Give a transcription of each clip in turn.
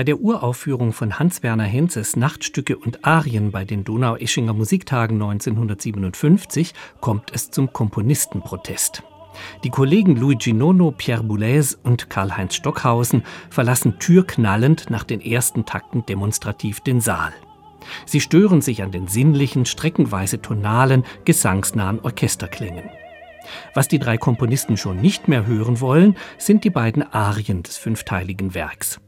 Bei der Uraufführung von Hans-Werner Henzes Nachtstücke und Arien bei den Donaueschinger Musiktagen 1957 kommt es zum Komponistenprotest. Die Kollegen Luigi Nono, Pierre Boulez und Karl-Heinz Stockhausen verlassen türknallend nach den ersten Takten demonstrativ den Saal. Sie stören sich an den sinnlichen, streckenweise tonalen, gesangsnahen Orchesterklängen. Was die drei Komponisten schon nicht mehr hören wollen, sind die beiden Arien des fünfteiligen Werks.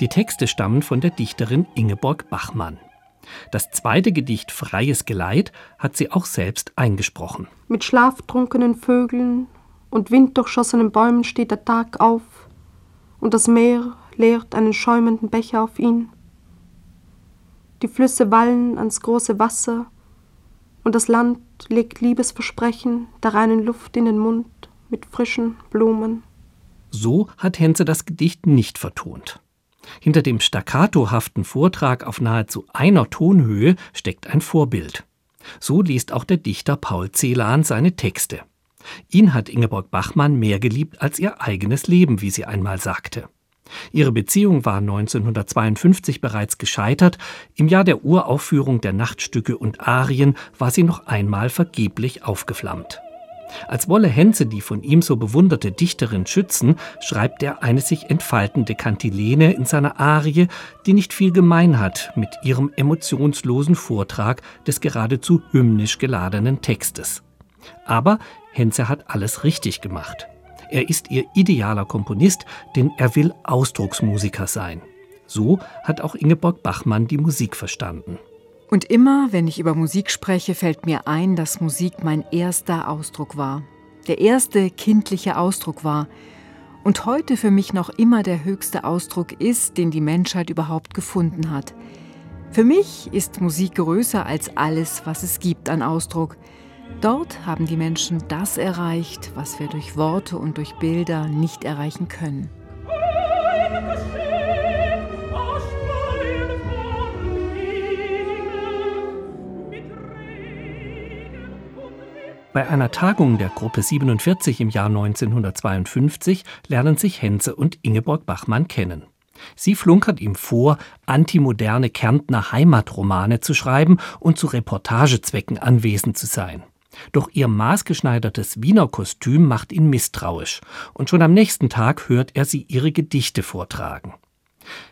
Die Texte stammen von der Dichterin Ingeborg Bachmann. Das zweite Gedicht Freies Geleit hat sie auch selbst eingesprochen. Mit schlaftrunkenen Vögeln und winddurchschossenen Bäumen steht der Tag auf, und das Meer leert einen schäumenden Becher auf ihn. Die Flüsse wallen ans große Wasser, und das Land legt Liebesversprechen der reinen Luft in den Mund mit frischen Blumen. So hat Henze das Gedicht nicht vertont. Hinter dem staccatohaften Vortrag auf nahezu einer Tonhöhe steckt ein Vorbild. So liest auch der Dichter Paul Celan seine Texte. Ihn hat Ingeborg Bachmann mehr geliebt als ihr eigenes Leben, wie sie einmal sagte. Ihre Beziehung war 1952 bereits gescheitert. Im Jahr der Uraufführung der Nachtstücke und Arien war sie noch einmal vergeblich aufgeflammt. Als wolle Henze die von ihm so bewunderte Dichterin schützen, schreibt er eine sich entfaltende Kantilene in seiner Arie, die nicht viel gemein hat mit ihrem emotionslosen Vortrag des geradezu hymnisch geladenen Textes. Aber Henze hat alles richtig gemacht. Er ist ihr idealer Komponist, denn er will Ausdrucksmusiker sein. So hat auch Ingeborg Bachmann die Musik verstanden. Und immer, wenn ich über Musik spreche, fällt mir ein, dass Musik mein erster Ausdruck war. Der erste kindliche Ausdruck war. Und heute für mich noch immer der höchste Ausdruck ist, den die Menschheit überhaupt gefunden hat. Für mich ist Musik größer als alles, was es gibt an Ausdruck. Dort haben die Menschen das erreicht, was wir durch Worte und durch Bilder nicht erreichen können. Bei einer Tagung der Gruppe 47 im Jahr 1952 lernen sich Henze und Ingeborg Bachmann kennen. Sie flunkert ihm vor, antimoderne Kärntner Heimatromane zu schreiben und zu Reportagezwecken anwesend zu sein. Doch ihr maßgeschneidertes Wiener Kostüm macht ihn misstrauisch, und schon am nächsten Tag hört er sie ihre Gedichte vortragen.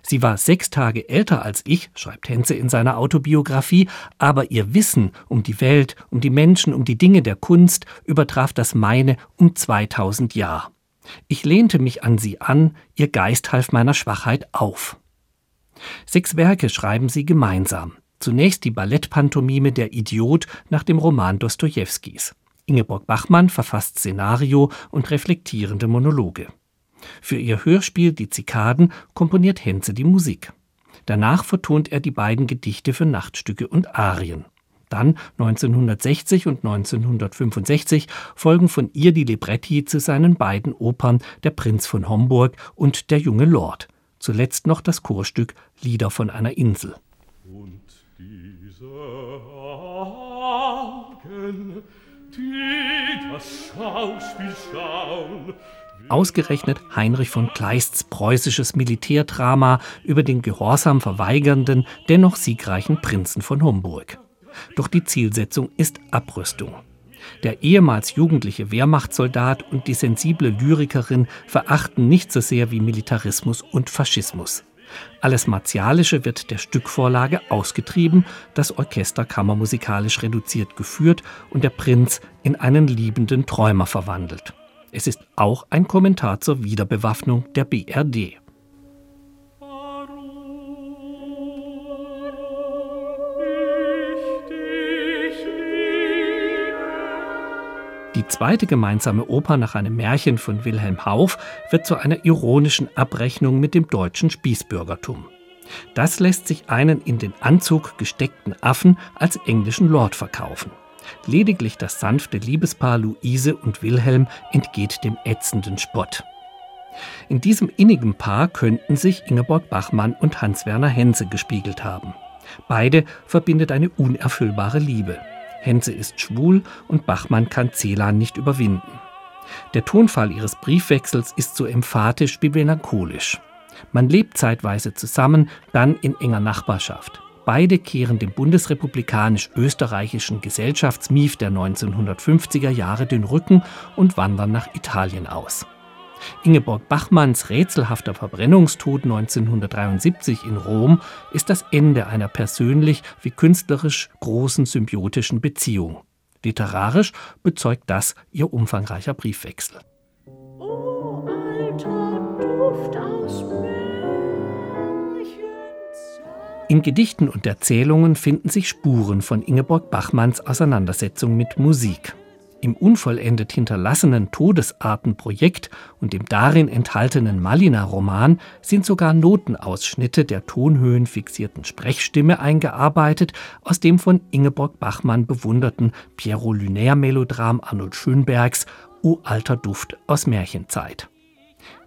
Sie war sechs Tage älter als ich, schreibt Henze in seiner Autobiografie, aber ihr Wissen um die Welt, um die Menschen, um die Dinge der Kunst übertraf das meine um 2000 Jahr. Ich lehnte mich an sie an, ihr Geist half meiner Schwachheit auf. Sechs Werke schreiben sie gemeinsam. Zunächst die Ballettpantomime Der Idiot nach dem Roman Dostojewskis. Ingeborg Bachmann verfasst Szenario und reflektierende Monologe. Für ihr Hörspiel Die Zikaden komponiert Henze die Musik. Danach vertont er die beiden Gedichte für Nachtstücke und Arien. Dann 1960 und 1965 folgen von ihr die Libretti zu seinen beiden Opern Der Prinz von Homburg und Der junge Lord. Zuletzt noch das Chorstück Lieder von einer Insel. Diese Augen, die das Schauspiel schauen, Ausgerechnet Heinrich von Kleists preußisches Militärdrama über den Gehorsam verweigernden, dennoch siegreichen Prinzen von Homburg. Doch die Zielsetzung ist Abrüstung. Der ehemals jugendliche Wehrmachtssoldat und die sensible Lyrikerin verachten nicht so sehr wie Militarismus und Faschismus. Alles Martialische wird der Stückvorlage ausgetrieben, das Orchester kammermusikalisch reduziert geführt und der Prinz in einen liebenden Träumer verwandelt. Es ist auch ein Kommentar zur Wiederbewaffnung der BRD. Die zweite gemeinsame Oper nach einem Märchen von Wilhelm Hauff wird zu einer ironischen Abrechnung mit dem deutschen Spießbürgertum. Das lässt sich einen in den Anzug gesteckten Affen als englischen Lord verkaufen. Lediglich das sanfte Liebespaar Luise und Wilhelm entgeht dem ätzenden Spott. In diesem innigen Paar könnten sich Ingeborg Bachmann und Hans-Werner Hense gespiegelt haben. Beide verbindet eine unerfüllbare Liebe. Henze ist schwul und Bachmann kann Celan nicht überwinden. Der Tonfall ihres Briefwechsels ist so emphatisch wie melancholisch. Man lebt zeitweise zusammen, dann in enger Nachbarschaft. Beide kehren dem bundesrepublikanisch-österreichischen Gesellschaftsmief der 1950er Jahre den Rücken und wandern nach Italien aus. Ingeborg Bachmanns rätselhafter Verbrennungstod 1973 in Rom ist das Ende einer persönlich wie künstlerisch großen symbiotischen Beziehung. Literarisch bezeugt das ihr umfangreicher Briefwechsel. Oh, alter Duft aus In Gedichten und Erzählungen finden sich Spuren von Ingeborg Bachmanns Auseinandersetzung mit Musik. Im unvollendet hinterlassenen Todesartenprojekt und dem darin enthaltenen Malina-Roman sind sogar Notenausschnitte der tonhöhenfixierten Sprechstimme eingearbeitet, aus dem von Ingeborg Bachmann bewunderten Pierrot-Lunaire-Melodram Arnold Schönbergs O alter Duft aus Märchenzeit.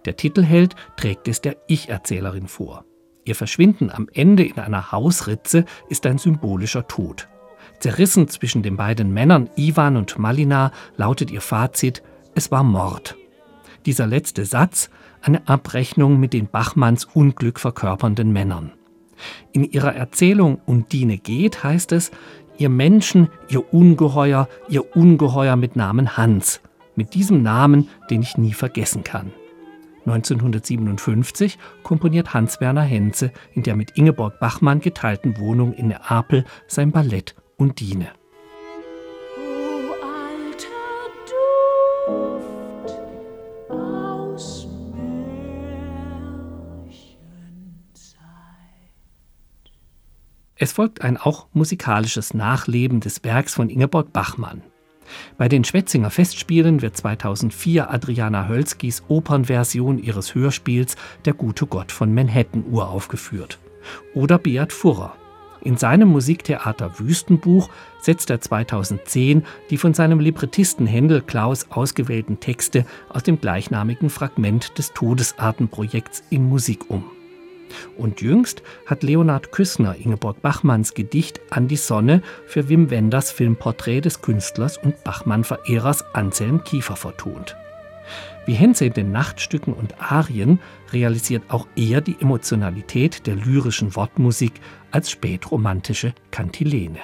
Der Titelheld trägt es der Ich-Erzählerin vor. Ihr Verschwinden am Ende in einer Hausritze ist ein symbolischer Tod. Zerrissen zwischen den beiden Männern Ivan und Malina lautet ihr Fazit, es war Mord. Dieser letzte Satz eine Abrechnung mit den Bachmanns Unglück verkörpernden Männern. In ihrer Erzählung Undine geht heißt es, ihr Menschen, ihr Ungeheuer, ihr Ungeheuer mit Namen Hans, mit diesem Namen, den ich nie vergessen kann. 1957 komponiert Hans-Werner Henze in der mit Ingeborg Bachmann geteilten Wohnung in Neapel sein Ballett Undine. Es folgt ein auch musikalisches Nachleben des Werks von Ingeborg Bachmann. Bei den Schwetzinger Festspielen wird 2004 Adriana Hölskis Opernversion ihres Hörspiels Der gute Gott von Manhattan uraufgeführt. Oder Beat Furrer. In seinem Musiktheater Wüstenbuch setzt er 2010 die von seinem Librettisten Händel Klaus ausgewählten Texte aus dem gleichnamigen Fragment des Todesartenprojekts in Musik um. Und jüngst hat Leonhard Küssner Ingeborg Bachmanns Gedicht An die Sonne für Wim Wenders Filmporträt des Künstlers und Bachmann-Verehrers Anselm Kiefer vertont. Wie Henze in den Nachtstücken und Arien realisiert auch er die Emotionalität der lyrischen Wortmusik als spätromantische Kantilene.